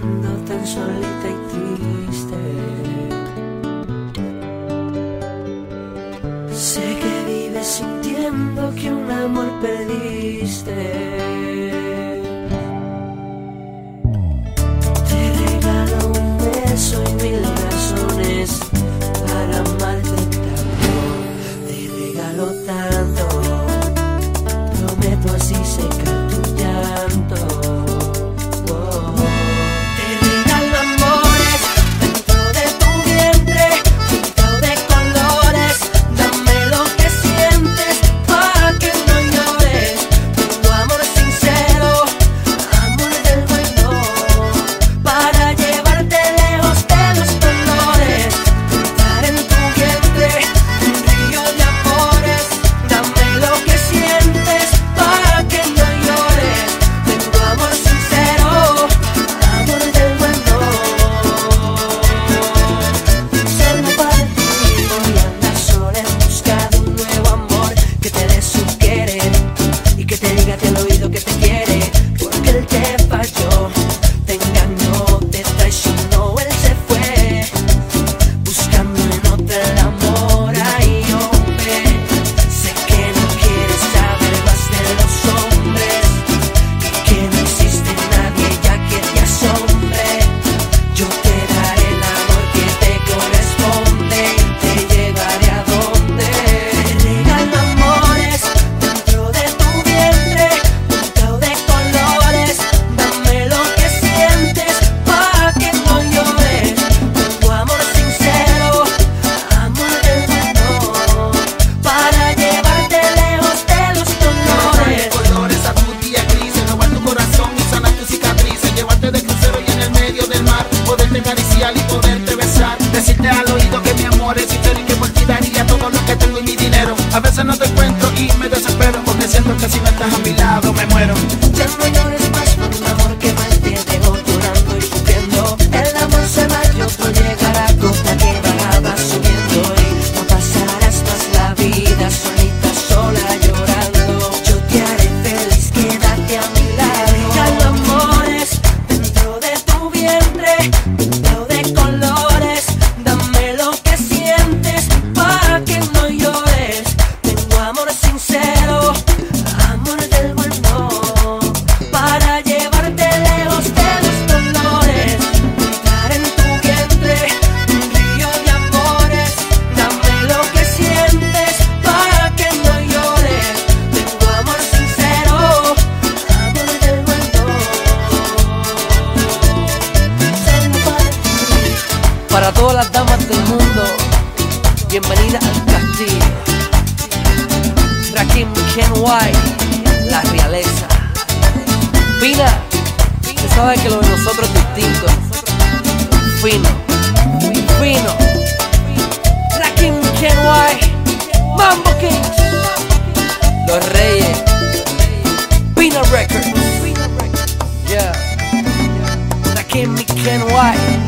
tan solita y triste. Sé que vives sintiendo que un amor perdiste. ya te lo me muero. Ya no llores más. damas del mundo, bienvenida al castillo. Rakim Kenway, la realeza. Pina, tú sabes que lo de nosotros es distinto. Fino, fino. Rakim Kenway, Mambo Kings, los reyes. Pina Records, yeah. Rakim Kenway.